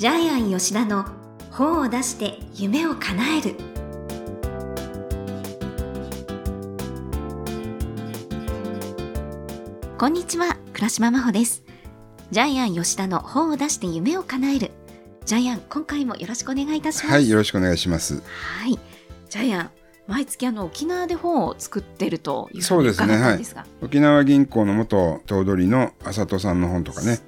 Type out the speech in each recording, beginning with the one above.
ジャイアン吉田の本を出して夢を叶える。こんにちは倉島真帆です。ジャイアン吉田の本を出して夢を叶える。ジャイアン今回もよろしくお願いいたします。はいよろしくお願いします。はい。ジャイアン毎月あの沖縄で本を作ってるというそうですねはい。沖縄銀行の元頭取の浅戸さんの本とかね、ね、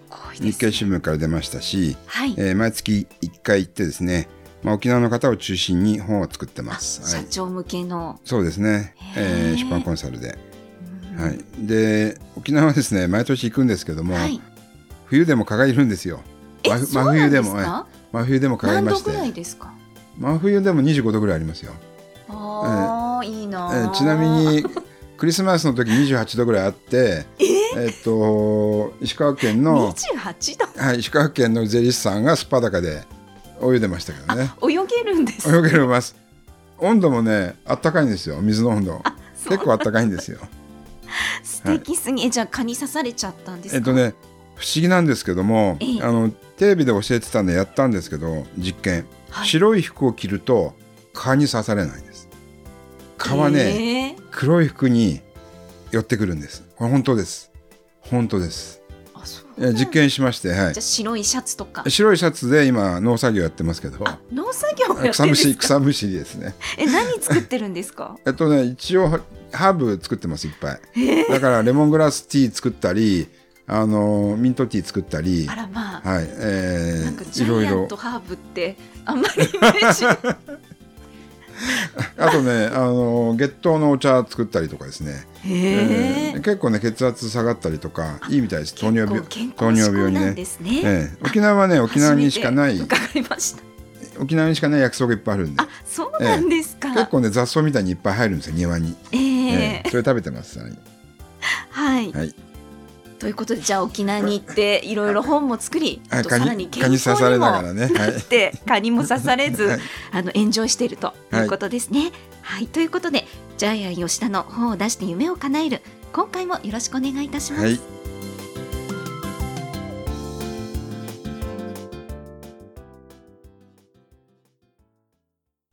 日経新聞から出ましたし、はい。えー、毎月1回行ってですねまあ、沖縄の方を中心に本を作ってます。社長向けの、はい、そうですね、えー、出版コンサルで。はい、で沖縄はですね毎年行くんですけども、はい、冬でも蚊がいるんですよ。真冬でも真冬でも蚊がいまして。真冬でも25度ぐらいありますよ。ああ、えー、いいな、えー、ちなみに クリスマスの時28度ぐらいあって、え？っと石川県の28度、はい、石川県の税理士さんがスパダカで泳いでましたけどね。泳げるんです、泳げるます。温度もね、あったかいんですよ。水の温度。結構あったかいんですよ。素敵すぎ、はい、じゃあ蚊に刺されちゃったんですえっとね、不思議なんですけども、ええ、あのテレビで教えてたんでやったんですけど実験、はい、白い服を着ると蚊に刺されない。蚊はね、えー、黒い服に寄ってくるんです。これ本当です。本当です。実験しまして、はい、じゃ白いシャツとか。白いシャツで今農作業やってますけど。農作業草むし草むしりですね。え何作ってるんですか？えっとね一応ハーブ作ってますいっぱい、だからレモングラスティー作ったりあのミントティー作ったり。あらまあ。はい。えー、いろいろ。とハーブってあんまりイメージ あとねあの月桃のお茶作ったりとかですね、えー、結構ね血圧下がったりとかいいみたいです。糖尿病糖尿病にね。ね、えー、沖縄はね沖縄にしかない。沖縄にしかない薬草がいっぱいあるんで。あそうなんですか、えー、結構ね雑草みたいにいっぱい入るんですよ庭に、えー、えー、それ食べてますはい、はいということでじゃあ沖縄に行っていろいろ本も作り、あとさらに健康にもなって蚊にも刺されず、あのエンジョイしているということですね。はい、ということでジャイアン吉田の本を出して夢を叶える今回もよろしくお願いいたします。はい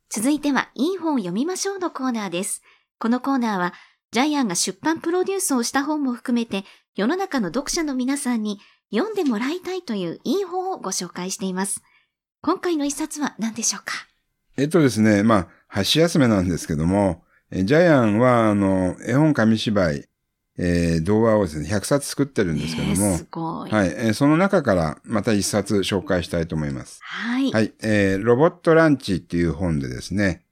続いては、いい本を読みましょうのコーナーです。このコーナーは、ジャイアンが出版プロデュースをした本も含めて、世の中の読者の皆さんに読んでもらいたいといういい本をご紹介しています。今回の一冊は何でしょうか？えっとですね、まあ、箸休めなんですけども、ジャイアンは、あの、絵本紙芝居、えー、動画をですね、100冊作ってるんですけども、すごい。はい、えー、その中からまた一冊紹介したいと思います。はい。はい、えー、ロボットランチっていう本でですね、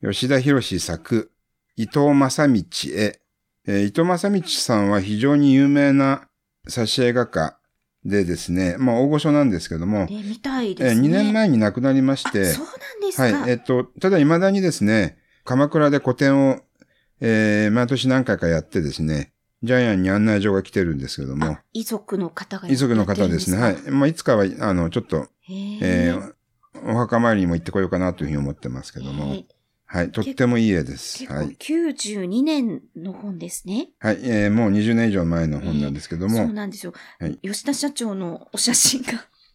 吉田博作、伊藤正道へ、えー、伊藤正道さんは非常に有名な挿絵画家でですね、まあ大御所なんですけども、えみたいですね。えー、2年前に亡くなりまして、そうなんですかはい、えっ、ー、と、ただ未だにですね、鎌倉で個展を、えー、毎年何回かやってですね、ジャイアンに案内状が来てるんですけども。遺族の方が遺族の方ですね。はい。まあ、いつかは、あの、ちょっと、えー、お墓参りにも行ってこようかなというふうに思ってますけども。はい。とってもいい絵です。はい。92年の本ですね。はい。えー、もう20年以上前の本なんですけども。そうなんですよ。はい。吉田社長のお写真が。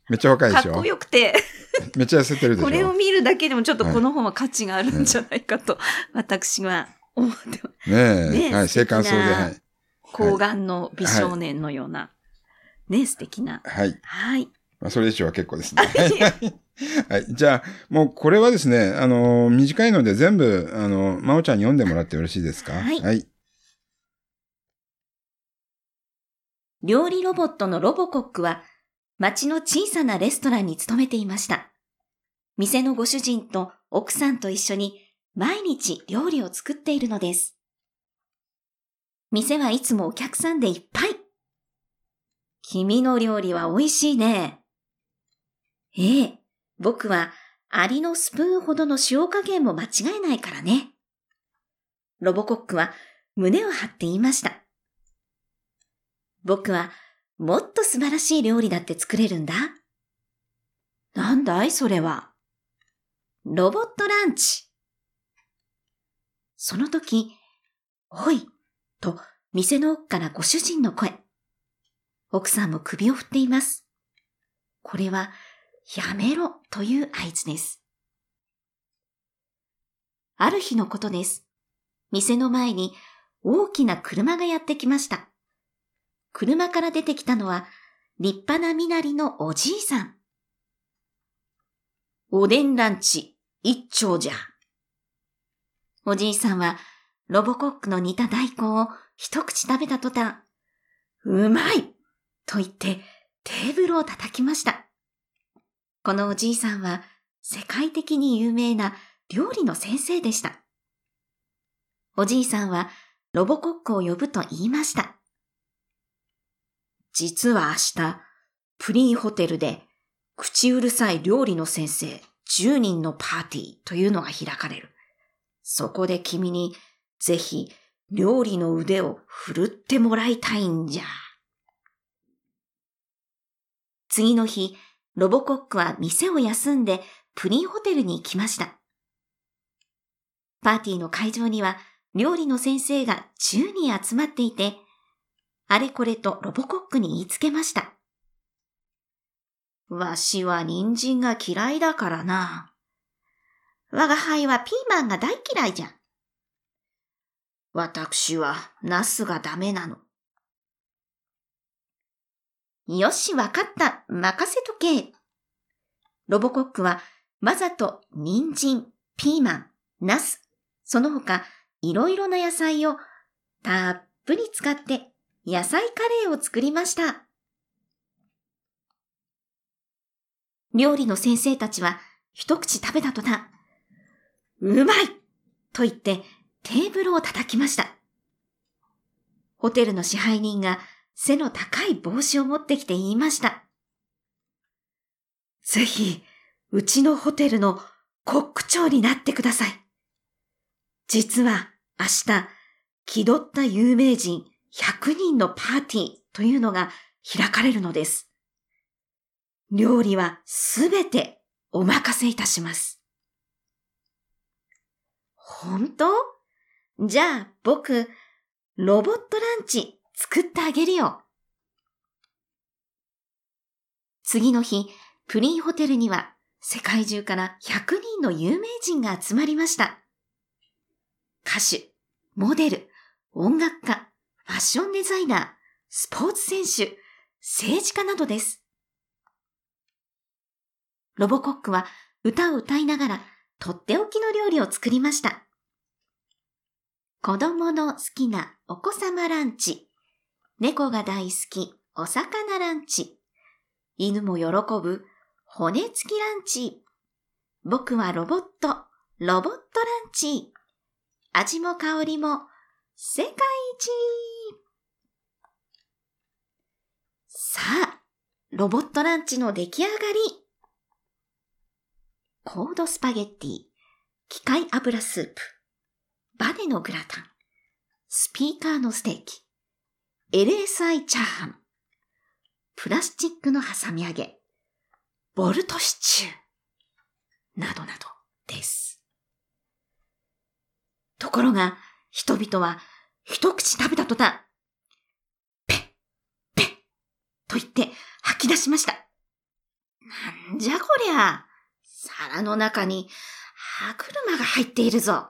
めっちゃ若いでしょ？かっこよくて めっちゃ痩せてるでしょ？これを見るだけでもちょっとこの本は価値があるんじゃないかと、私は思ってます。ねえ。ねはい。生還そうで、はい。抗がんの美少年のような、はい、ね、素敵な。はい。はい。まあ、それ以上は結構ですね。はい。じゃあ、もうこれはですね、あの、短いので全部、あの、まおちゃんに読んでもらってよろしいですか？はい。はい。料理ロボットのロボコックは、町の小さなレストランに勤めていました。店のご主人と奥さんと一緒に毎日料理を作っているのです。店はいつもお客さんでいっぱい。君の料理は美味しいね。ええ、僕はアリのスプーンほどの塩加減も間違えないからね。ロボコックは胸を張って言いました。僕はもっと素晴らしい料理だって作れるんだ。なんだいそれは。ロボットランチ。その時、おい、と店の奥からご主人の声。奥さんも首を振っています。これはやめろという合図です。ある日のことです。店の前に大きな車がやってきました。車から出てきたのは立派な身なりのおじいさん。おでんランチ一丁じゃ。おじいさんはロボコックの煮た大根を一口食べた途端、うまいと言ってテーブルを叩きました。このおじいさんは世界的に有名な料理の先生でした。おじいさんはロボコックを呼ぶと言いました。実は明日、プリンホテルで口うるさい料理の先生10人のパーティーというのが開かれる。そこで君にぜひ料理の腕を振るってもらいたいんじゃ。次の日、ロボコックは店を休んでプリンホテルに行きました。パーティーの会場には料理の先生が10人集まっていて、あれこれとロボコックに言いつけました。わしは人参が嫌いだからな。我が輩はピーマンが大嫌いじゃ。私はナスがダメなの。よし、わかった。任せとけ。ロボコックはわざと人参、ピーマン、ナス、その他いろいろな野菜をたっぷり使って野菜カレーを作りました。料理の先生たちは一口食べた途端、うまいと言ってテーブルを叩きました。ホテルの支配人が背の高い帽子を持ってきて言いました。ぜひ、うちのホテルのコック長になってください。実は明日、気取った有名人100人のパーティーというのが開かれるのです。料理はすべてお任せいたします。本当？じゃあ僕、ロボットランチ作ってあげるよ。次の日、プリンホテルには世界中から100人の有名人が集まりました。歌手、モデル、音楽家、ファッションデザイナー、スポーツ選手、政治家などです。ロボコックは歌を歌いながらとっておきの料理を作りました。子供の好きなお子様ランチ、猫が大好きお魚ランチ、犬も喜ぶ骨付きランチ、僕はロボット、ロボットランチ、味も香りも世界一。さあ、ロボットランチの出来上がり。コードスパゲッティ、機械油スープ、バネのグラタン、スピーカーのステーキ、LSI チャーハン、プラスチックの挟み揚げ、ボルトシチュー、などなどです。ところが、人々は一口食べた途端、ペッ、ペッ、と言って吐き出しました。なんじゃこりゃ。皿の中に歯車が入っているぞ。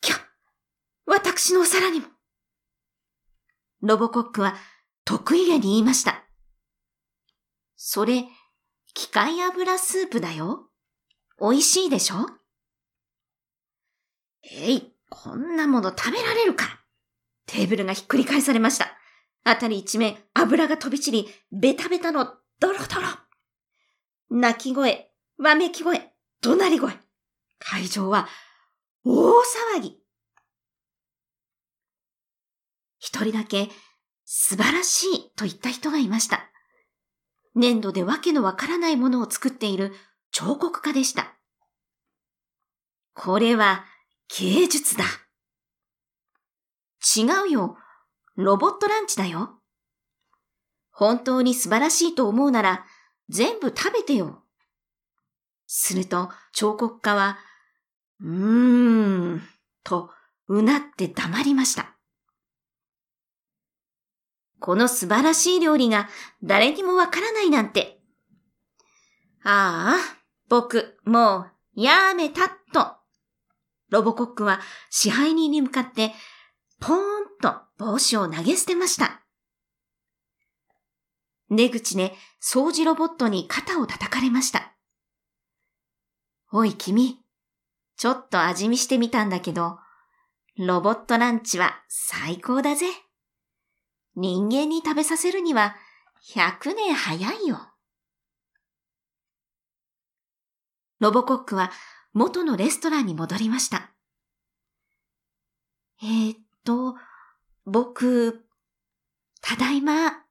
きゃ、私のお皿にも。ロボコックは得意げに言いました。それ、機械油スープだよ。美味しいでしょ？えい、こんなもの食べられるか？テーブルがひっくり返されました。あたり一面油が飛び散り、ベタベタのドロドロ。泣き声、わめき声、怒鳴り声。会場は大騒ぎ。一人だけ素晴らしいと言った人がいました。粘土でわけのわからないものを作っている彫刻家でした。これは芸術だ。違うよ。ロボットランチだよ。本当に素晴らしいと思うなら全部食べてよ。すると彫刻家は、うーん、とうなって黙りました。この素晴らしい料理が誰にもわからないなんて。ああ、僕、もう、やめたっと。ロボコックは支配人に向かって、ポーンと帽子を投げ捨てました。出口で掃除ロボットに肩を叩かれました。おい君、ちょっと味見してみたんだけど、ロボットランチは最高だぜ。人間に食べさせるには100年早いよ。ロボコックは元のレストランに戻りました。えー、っと、僕、ただいま。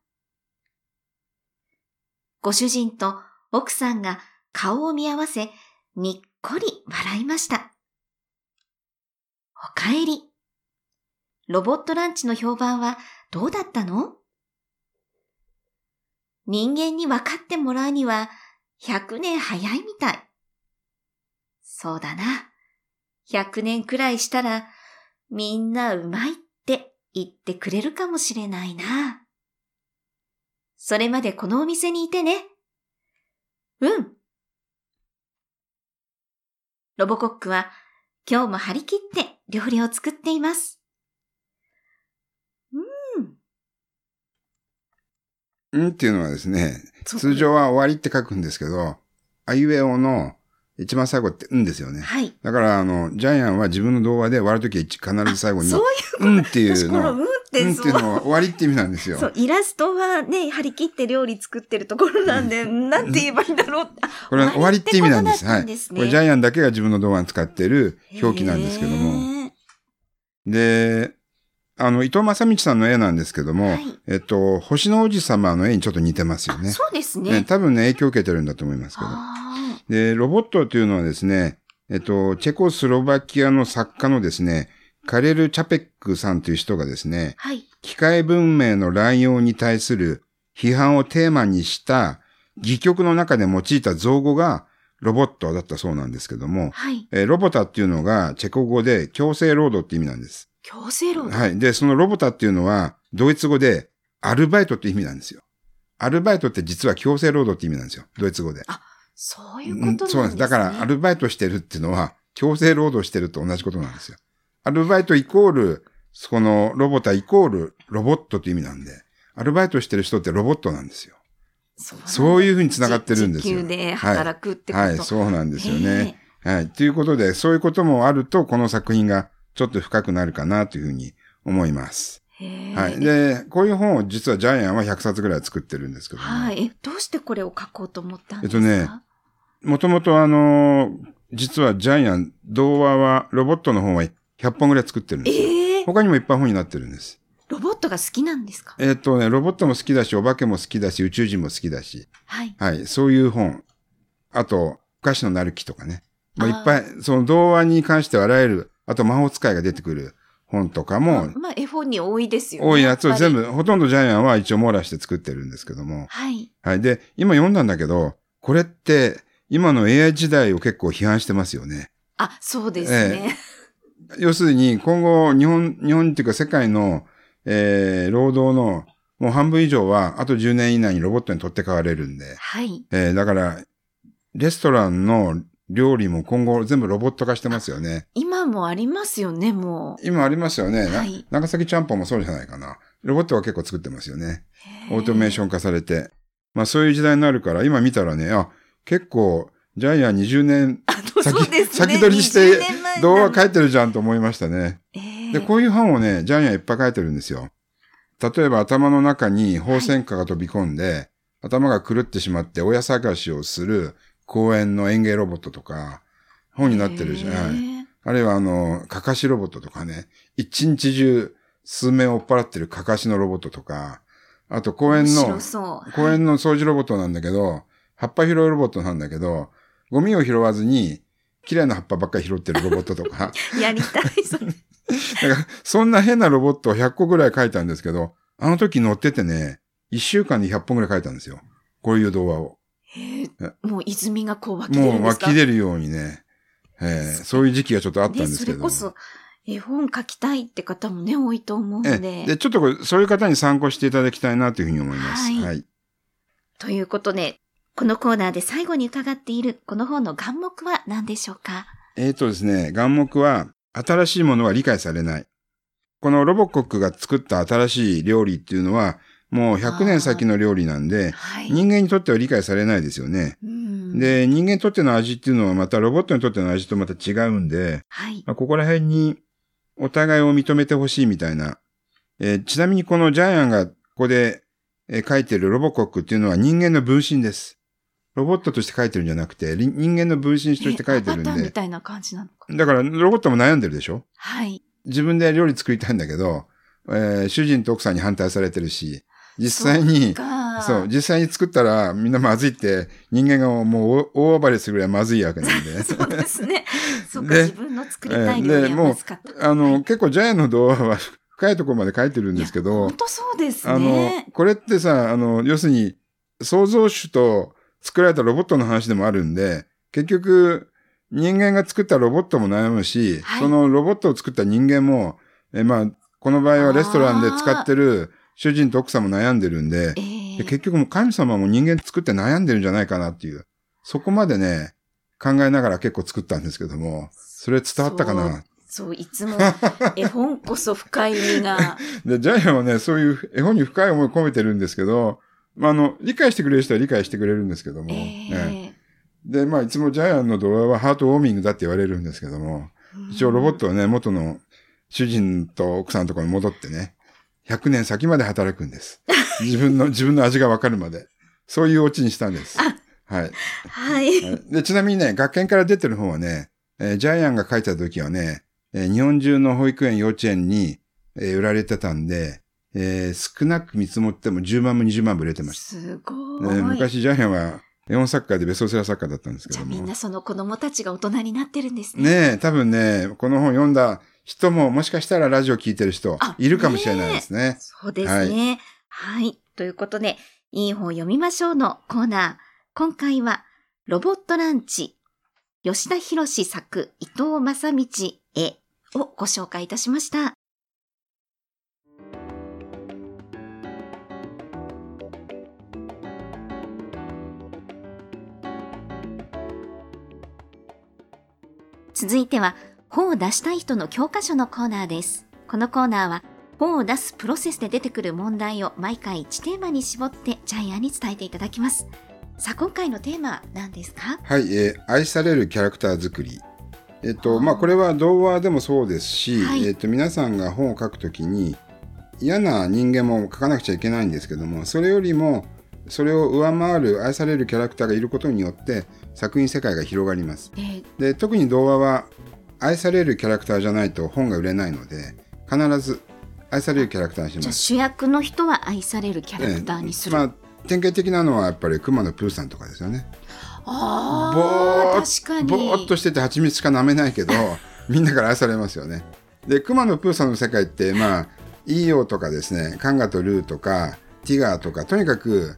ご主人と奥さんが顔を見合わせ、にっこり笑いました。おかえり。ロボットランチの評判はどうだったの？人間に分かってもらうには100年早いみたい。そうだな。100年くらいしたらみんなうまいって言ってくれるかもしれないな。それまでこのお店にいてね。うん。ロボコックは今日も張り切って料理を作っています。うん。うんっていうのはですね、通常は終わりって書くんですけど、あいうえおの一番最後って、うんですよね。はい。だから、あの、ジャイアンは自分の動画で割るときは必ず最後に、そういううんっていうの。うんってうんっていうのは終わりって意味なんですよ。そう、イラストはね、張り切って料理作ってるところなんで、なんて言えばいいんだろう。これは終わりって意味なんです。はい。これジャイアンだけが自分の動画に使ってる表記なんですけども。で、あの、伊藤正道さんの絵なんですけども、はい、えっと、星の王子様の絵にちょっと似てますよね。そうですね、ね、多分ね、影響を受けてるんだと思いますけど。で、ロボットというのはですね、えっと、チェコスロバキアの作家のですね、カレル・チャペックさんという人がですね、はい、機械文明の乱用に対する批判をテーマにした戯曲の中で用いた造語がロボットだったそうなんですけども、はい、えー、ロボタっていうのがチェコ語で強制労働って意味なんです。強制労働はい。で、そのロボタっていうのはドイツ語でアルバイトって意味なんですよ。アルバイトって実は強制労働って意味なんですよ。ドイツ語で。あ、そういうことなんですね。そうなんです。だから、アルバイトしてるっていうのは、強制労働してると同じことなんですよ。アルバイトイコール、そのロボタイコールロボットって意味なんで、アルバイトしてる人ってロボットなんですよ。そうそういうふうに繋がってるんですよ。地球で働くってこと、はい、はい、そうなんですよね。はい。ということで、そういうこともあると、この作品がちょっと深くなるかなというふうに思います。はい。で、こういう本を実はジャイアンは100冊ぐらい作ってるんですけど、ね、はい。え、どうしてこれを書こうと思ったんですか？えっとね、もともとあの、実はジャイアン、童話は、ロボットの本は100本ぐらい作ってるんですよ。えー、他にもいっぱい本になってるんです。ロボットが好きなんですか？えっとね、ロボットも好きだし、お化けも好きだし、宇宙人も好きだし。はい。はい。そういう本。あと、お菓子のなる木とかね。まあ、いっぱい、その童話に関してはあらゆる、あと魔法使いが出てくる本とかも。まあ、絵本に多いですよね。多いやつを全部、ほとんどジャイアンは一応網羅して作ってるんですけども。はい。はい。で、今読んだんだけど、これって、今の AI 時代を結構批判してますよね。あ、そうですね。えー、要するに、今後、日本、日本っていうか世界の、えー、労働のもう半分以上は、あと10年以内にロボットに取って代われるんで。はい。えー、だから、レストランの料理も今後全部ロボット化してますよね。今もありますよね、もう。今ありますよね。はい、長崎ちゃんぽんもそうじゃないかな。ロボットは結構作ってますよね。オートメーション化されて。まあそういう時代になるから、今見たらね、あ、結構、ジャイアン20年 先、ね、先取りして動画書いてるじゃんと思いましたね。で、こういう本をね、ジャイアンいっぱい書いてるんですよ。例えば頭の中に放線火が飛び込んで、はい、頭が狂ってしまって親探しをする公園の園芸ロボットとか、本になってるじゃない。あるいはあの、かかしロボットとかね、一日中数名を追っ払ってるかかしのロボットとか、あと公園の、公園の掃除ロボットなんだけど、葉っぱ拾いロボットなんだけど、ゴミを拾わずに、綺麗な葉っぱばっかり拾ってるロボットとか。やりたい、それ。だから、そんな変なロボットを100個ぐらい書いたんですけど、あの時乗っててね、1週間に100本ぐらい書いたんですよ。こういう動画を。もう泉がこう湧き出るんですか？もう湧き出るようにね、えー、そういう時期がちょっとあったんですけど。それこそ、絵本書きたいって方もね、多いと思うんで。で、ちょっとこれ、そういう方に参考していただきたいなというふうに思います。はい。はい、ということで、このコーナーで最後に伺っているこの本の眼目は何でしょうか？えっ、とですね、眼目は新しいものは理解されない。このロボコックが作った新しい料理っていうのは、もう100年先の料理なんで、はい、人間にとっては理解されないですよね。で、人間にとっての味っていうのはまたロボットにとっての味とまた違うんで、はい、まあ、ここら辺にお互いを認めてほしいみたいな。えー、ちなみにこのジャイアンがここで、えー、書いてるロボコックっていうのは人間の分身です。ロボットとして書いてるんじゃなくて、人間の分身として書いてるんで。みたいな感じなのか。だからロボットも悩んでるでしょ？はい。自分で料理作りたいんだけど、えー、主人と奥さんに反対されてるし、実際に、そう、実際に作ったらみんなまずいって、人間がもう大暴れするぐらいまずいわけなんで。そうですね。そうか、自分の作りたい料理はまずかった。あの、結構ジャイアンの動画は深いところまで書いてるんですけど。本当そうですね。あの、これってさ、あの、要するに、創造主と作られたロボットの話でもあるんで、結局、人間が作ったロボットも悩むし、はい、そのロボットを作った人間も、えまあ、この場合はレストランで使ってる主人と奥さんも悩んでるんで、えー、結局も神様も人間作って悩んでるんじゃないかなっていう、そこまでね、考えながら結構作ったんですけども、それ伝わったかな？そう、いつも 絵本こそ深い意味が。で、ジャイアンはね、そういう絵本に深い思いを込めてるんですけど、まあ、あの、理解してくれる人は理解してくれるんですけども、えーね、で、まあ、いつもジャイアンの動画はハートウォーミングだって言われるんですけども、一応ロボットはね、元の主人と奥さんのところに戻ってね、100年先まで働くんです。自分の、自分の味がわかるまで。そういうオチにしたんです。はい。はい。で、ちなみにね、学研から出てる本はね、えー、ジャイアンが書いた時はね、えー、日本中の保育園、幼稚園に、えー、売られてたんで、えー、少なく見積もっても10万も20万も売れてました。すごい。昔ジャイアンは絵本作家でベストセラー作家だったんですけども。じゃあみんなその子供たちが大人になってるんですね。ねえ、多分ね、この本読んだ人ももしかしたらラジオ聞いてる人いるかもしれないですね。ねそうですね、はい。はい。ということで、いい本読みましょうのコーナー。今回は、ロボットランチ、吉田博作、伊藤正道絵をご紹介いたしました。続いては、本を出したい人の教科書のコーナーです。このコーナーは、本を出すプロセスで出てくる問題を毎回1テーマに絞ってジャイアンに伝えていただきます。さあ、今回のテーマは何ですか？はい、えー、愛されるキャラクター作り。えっと、まあ、これは童話でもそうですし、はい、えっと、皆さんが本を書くときに、嫌な人間も書かなくちゃいけないんですけども、それよりも、それを上回る愛されるキャラクターがいることによって作品世界が広がります。えー、で特に童話は愛されるキャラクターじゃないと本が売れないので必ず愛されるキャラクターにします。主役の人は愛されるキャラクターにする。えー、まあ典型的なのはやっぱり熊野プーさんとかですよね。ああ確かに。ぼーっとしてて蜂蜜しか舐めないけど みんなから愛されますよね。で熊野プーさんの世界ってまあイーヨーとかですねカンガとルーとかティガーとかとにかく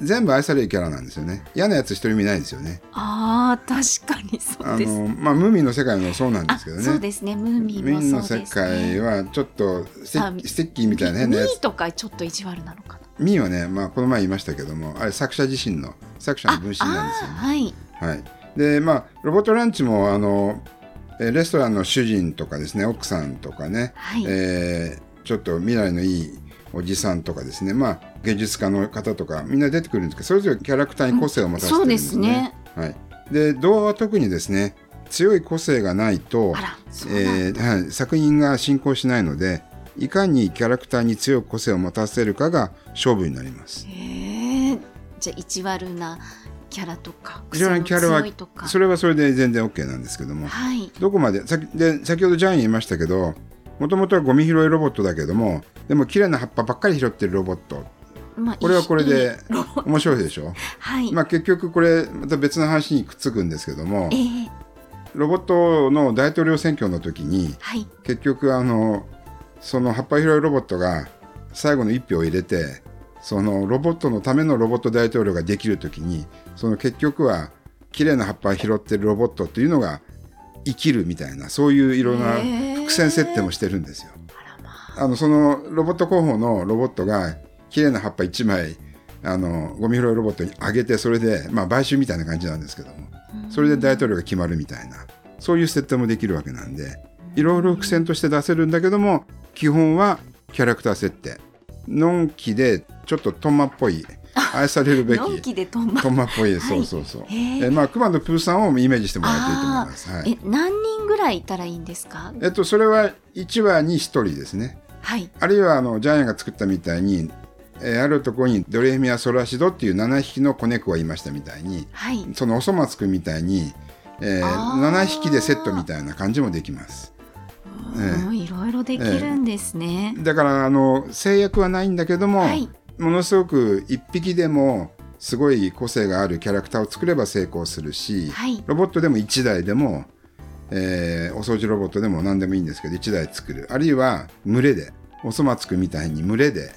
全部愛されるキャラなんですよね。嫌なやつ一人見ないですよね。ああ確かにそうです。あのまあムーミンの世界もそうなんですけどね。そうですね。ムーミンも、ね、の世界はちょっとステッキーみたいな変なやつ。ミーとかちょっと意地悪なのかな。ミーはねまあこの前言いましたけどもあれ作者自身の作者の分身なんですよね。はい。はい。でまあロボットランチもあのレストランの主人とかですね奥さんとかね、はい、えー、ちょっと未来のいいおじさんとかですね、まあ、芸術家の方とかみんな出てくるんですけどそれぞれキャラクターに個性を持たせてるんですね。うん、すね。はい、で童話は特にですね強い個性がないと、えーはい、作品が進行しないのでいかにキャラクターに強い個性を持たせるかが勝負になります。へじゃあ意地悪なキャラとか意地悪なキャラはそれはそれで全然 OK なんですけども、はい、どこまでさで先ほどジャイン言いましたけどもともとはゴミ拾いロボットだけどもでも綺麗な葉っぱばっかり拾ってるロボット。まあ、これはこれで面白いでしょ、はい、まあ、結局これまた別の話にくっつくんですけども、えー、ロボットの大統領選挙の時に、はい、結局あのその葉っぱ拾いロボットが最後の1票を入れてそのロボットのためのロボット大統領ができる時にその結局は綺麗な葉っぱを拾ってるロボットっていうのが生きるみたいなそういういろんな伏線設定もしてるんですよ。あのそのロボット候補のロボットが綺麗な葉っぱ1枚あのゴミ拾いロボットにあげてそれで、まあ、買収みたいな感じなんですけども。それで大統領が決まるみたいなそういう設定もできるわけなんでいろいろ伏線として出せるんだけども基本はキャラクター設定。のんきでちょっとトンマっぽい愛されるべき。のんきでトンマ。トンマっぽい、はい、そうそうそう。えまあ熊野プーさんをイメージしてもらうといいと思います、はい、え何人ぐらいいたらいいんですか？えっとそれは1話に1人ですね。はい。あるいはあのジャイアンが作ったみたいにえー、あるところにドレミア・ソラシドっていう7匹の子猫がいましたみたいに、はい、そのおそ松くんみたいに、えー、7匹でセットみたいな感じもできます。いろいろできるんですね、えー、だからあの制約はないんだけども、はい、ものすごく1匹でもすごい個性があるキャラクターを作れば成功するし、はい、ロボットでも1台でも、えー、お掃除ロボットでも何でもいいんですけど1台作る。あるいは群れでおそ松くんみたいに群れで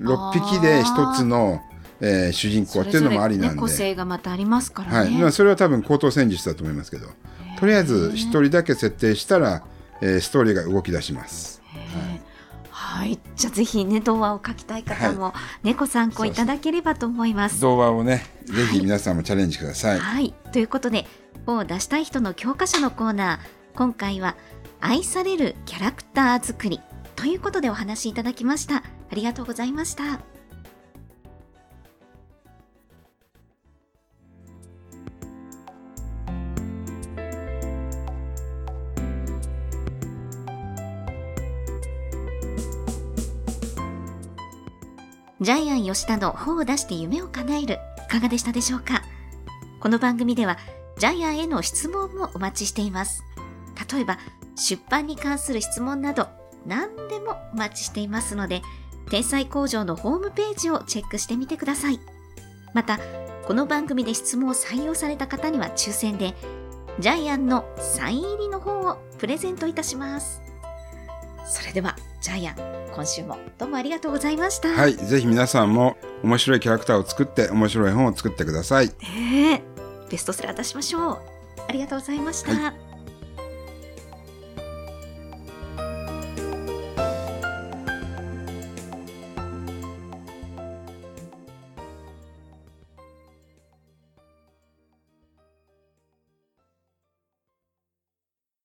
6匹で1つのえー、主人公っていうのもありなんで、ね、個性がまたありますからね、はい。まあ、それは多分高等戦術だと思いますけど。とりあえず1人だけ設定したらえー、ストーリーが動き出します。はい、じゃあぜひね童話を書きたい方も、はい、猫参考いただければと思います。童話をねぜひ皆さんもチャレンジください。はい、ということで本を出したい人の教科書のコーナー今回は愛されるキャラクター作りということでお話しいただきました。ありがとうございました。ジャイアン吉田の本を出して夢を叶えるいかがでしたでしょうか？この番組ではジャイアンへの質問もお待ちしています。例えば出版に関する質問など何でもお待ちしていますので天才工場のホームページをチェックしてみてください。またこの番組で質問を採用された方には抽選でジャイアンのサイン入りの本をプレゼントいたします。それではジャイアン今週もどうもありがとうございました。はいぜひ皆さんも面白いキャラクターを作って面白い本を作ってください。ええベストセラー出しましょう。ありがとうございました、はい